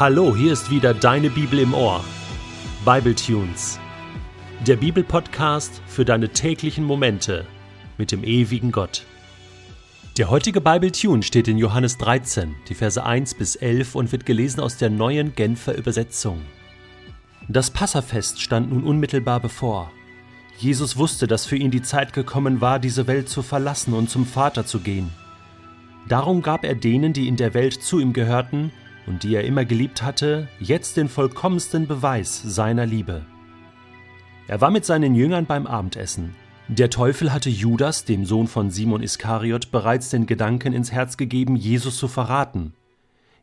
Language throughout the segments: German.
Hallo, hier ist wieder deine Bibel im Ohr. Bible Tunes. Der Bibelpodcast für deine täglichen Momente mit dem ewigen Gott. Der heutige Bible Tune steht in Johannes 13, die Verse 1 bis 11 und wird gelesen aus der neuen Genfer Übersetzung. Das Passafest stand nun unmittelbar bevor. Jesus wusste, dass für ihn die Zeit gekommen war, diese Welt zu verlassen und zum Vater zu gehen. Darum gab er denen, die in der Welt zu ihm gehörten und die er immer geliebt hatte, jetzt den vollkommensten Beweis seiner Liebe. Er war mit seinen Jüngern beim Abendessen. Der Teufel hatte Judas, dem Sohn von Simon Iskariot, bereits den Gedanken ins Herz gegeben, Jesus zu verraten.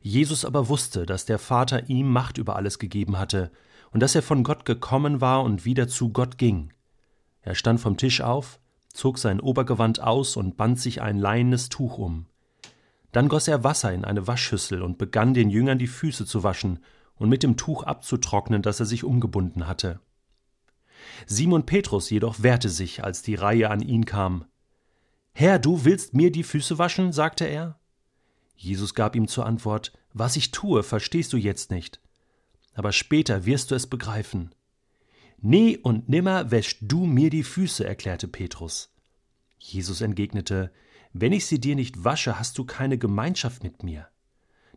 Jesus aber wusste, dass der Vater ihm Macht über alles gegeben hatte und dass er von Gott gekommen war und wieder zu Gott ging. Er stand vom Tisch auf, zog sein Obergewand aus und band sich ein leienes Tuch um. Dann goss er Wasser in eine Waschschüssel und begann den Jüngern die Füße zu waschen und mit dem Tuch abzutrocknen, das er sich umgebunden hatte. Simon Petrus jedoch wehrte sich, als die Reihe an ihn kam. Herr, du willst mir die Füße waschen? sagte er. Jesus gab ihm zur Antwort Was ich tue, verstehst du jetzt nicht. Aber später wirst du es begreifen. Nie und nimmer wäschst du mir die Füße, erklärte Petrus. Jesus entgegnete wenn ich sie dir nicht wasche, hast du keine Gemeinschaft mit mir.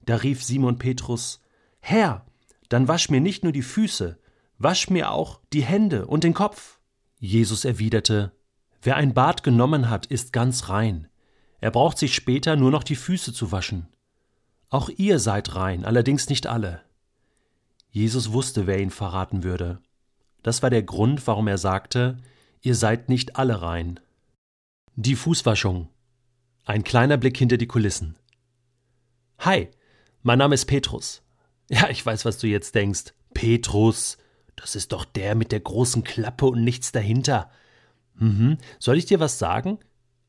Da rief Simon Petrus Herr, dann wasch mir nicht nur die Füße, wasch mir auch die Hände und den Kopf. Jesus erwiderte Wer ein Bad genommen hat, ist ganz rein. Er braucht sich später nur noch die Füße zu waschen. Auch ihr seid rein, allerdings nicht alle. Jesus wusste, wer ihn verraten würde. Das war der Grund, warum er sagte, ihr seid nicht alle rein. Die Fußwaschung. Ein kleiner Blick hinter die Kulissen. Hi, mein Name ist Petrus. Ja, ich weiß, was du jetzt denkst. Petrus, das ist doch der mit der großen Klappe und nichts dahinter. Mhm. Soll ich dir was sagen?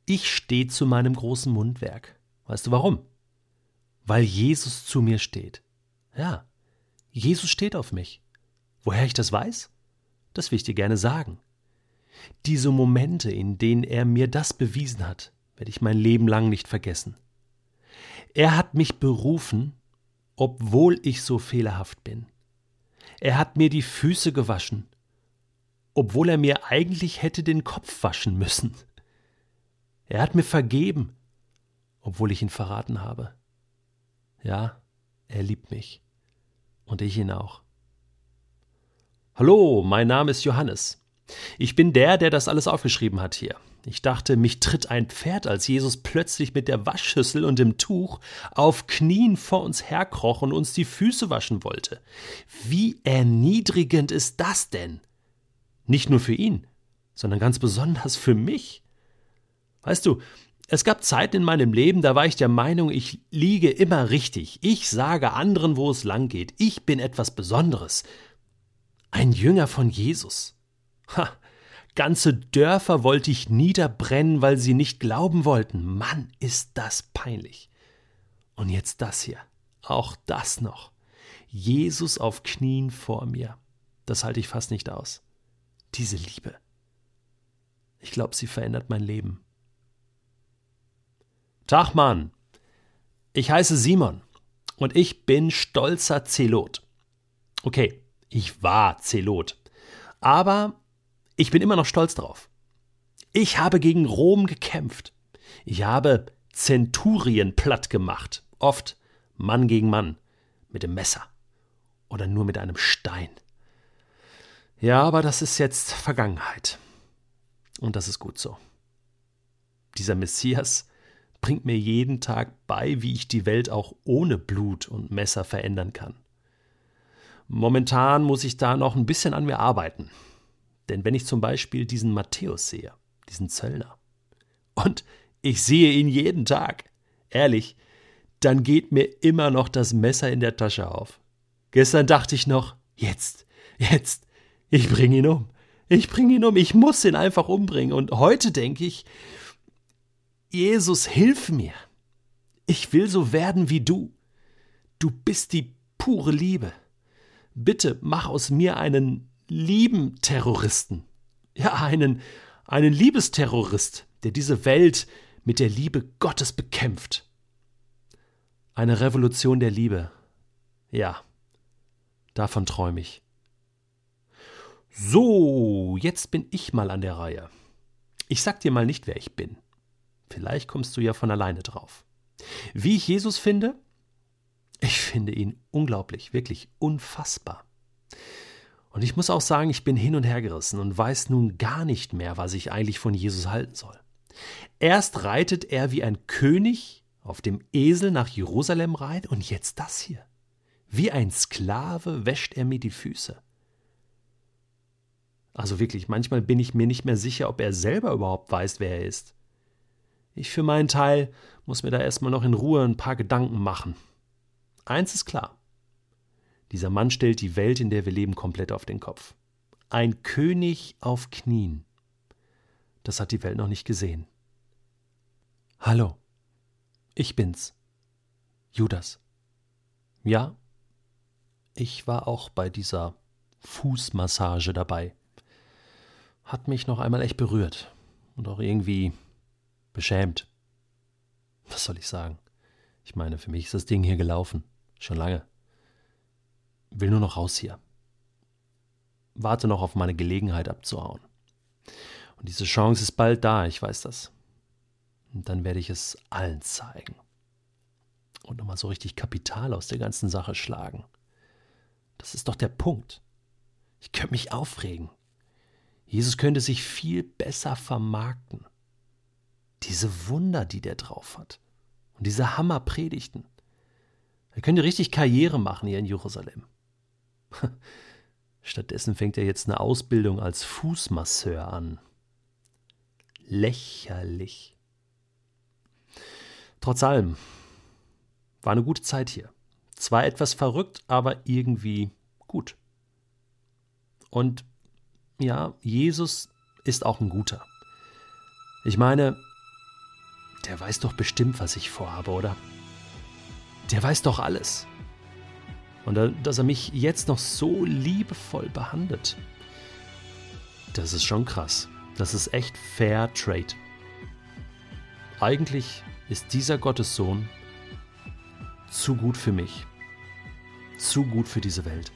Ich stehe zu meinem großen Mundwerk. Weißt du warum? Weil Jesus zu mir steht. Ja, Jesus steht auf mich. Woher ich das weiß? Das will ich dir gerne sagen. Diese Momente, in denen er mir das bewiesen hat, werde ich mein Leben lang nicht vergessen. Er hat mich berufen, obwohl ich so fehlerhaft bin. Er hat mir die Füße gewaschen, obwohl er mir eigentlich hätte den Kopf waschen müssen. Er hat mir vergeben, obwohl ich ihn verraten habe. Ja, er liebt mich. Und ich ihn auch. Hallo, mein Name ist Johannes. Ich bin der, der das alles aufgeschrieben hat hier. Ich dachte, mich tritt ein Pferd, als Jesus plötzlich mit der Waschschüssel und dem Tuch auf Knien vor uns herkroch und uns die Füße waschen wollte. Wie erniedrigend ist das denn? Nicht nur für ihn, sondern ganz besonders für mich. Weißt du, es gab Zeiten in meinem Leben, da war ich der Meinung, ich liege immer richtig. Ich sage anderen, wo es lang geht. Ich bin etwas Besonderes. Ein Jünger von Jesus. Ha, ganze Dörfer wollte ich niederbrennen, weil sie nicht glauben wollten. Mann, ist das peinlich. Und jetzt das hier. Auch das noch. Jesus auf Knien vor mir. Das halte ich fast nicht aus. Diese Liebe. Ich glaube, sie verändert mein Leben. Tag, Mann. Ich heiße Simon und ich bin stolzer Zelot. Okay, ich war Zelot. Aber ich bin immer noch stolz drauf. Ich habe gegen Rom gekämpft. Ich habe Zenturien platt gemacht. Oft Mann gegen Mann. Mit dem Messer. Oder nur mit einem Stein. Ja, aber das ist jetzt Vergangenheit. Und das ist gut so. Dieser Messias bringt mir jeden Tag bei, wie ich die Welt auch ohne Blut und Messer verändern kann. Momentan muss ich da noch ein bisschen an mir arbeiten. Denn wenn ich zum Beispiel diesen Matthäus sehe, diesen Zöllner, und ich sehe ihn jeden Tag, ehrlich, dann geht mir immer noch das Messer in der Tasche auf. Gestern dachte ich noch, jetzt, jetzt, ich bringe ihn um. Ich bringe ihn um, ich muss ihn einfach umbringen. Und heute denke ich, Jesus, hilf mir. Ich will so werden wie du. Du bist die pure Liebe. Bitte mach aus mir einen lieben Terroristen. Ja, einen, einen Liebesterrorist, der diese Welt mit der Liebe Gottes bekämpft. Eine Revolution der Liebe. Ja, Davon träume ich. So, jetzt bin ich mal an der Reihe. Ich sag dir mal nicht, wer ich bin. Vielleicht kommst du ja von alleine drauf. Wie ich Jesus finde? Ich finde ihn unglaublich, wirklich unfassbar. Und ich muss auch sagen, ich bin hin und her gerissen und weiß nun gar nicht mehr, was ich eigentlich von Jesus halten soll. Erst reitet er wie ein König auf dem Esel nach Jerusalem rein und jetzt das hier. Wie ein Sklave wäscht er mir die Füße. Also wirklich, manchmal bin ich mir nicht mehr sicher, ob er selber überhaupt weiß, wer er ist. Ich für meinen Teil muss mir da erstmal noch in Ruhe ein paar Gedanken machen. Eins ist klar. Dieser Mann stellt die Welt, in der wir leben, komplett auf den Kopf. Ein König auf Knien. Das hat die Welt noch nicht gesehen. Hallo, ich bin's. Judas. Ja, ich war auch bei dieser Fußmassage dabei. Hat mich noch einmal echt berührt und auch irgendwie beschämt. Was soll ich sagen? Ich meine, für mich ist das Ding hier gelaufen. Schon lange. Will nur noch raus hier. Warte noch auf meine Gelegenheit abzuhauen. Und diese Chance ist bald da, ich weiß das. Und dann werde ich es allen zeigen. Und nochmal so richtig Kapital aus der ganzen Sache schlagen. Das ist doch der Punkt. Ich könnte mich aufregen. Jesus könnte sich viel besser vermarkten. Diese Wunder, die der drauf hat. Und diese Hammerpredigten. Er könnte richtig Karriere machen hier in Jerusalem. Stattdessen fängt er jetzt eine Ausbildung als Fußmasseur an. Lächerlich. Trotz allem, war eine gute Zeit hier. Zwar etwas verrückt, aber irgendwie gut. Und ja, Jesus ist auch ein guter. Ich meine, der weiß doch bestimmt, was ich vorhabe, oder? Der weiß doch alles. Und dass er mich jetzt noch so liebevoll behandelt, das ist schon krass. Das ist echt Fair Trade. Eigentlich ist dieser Gottessohn zu gut für mich. Zu gut für diese Welt.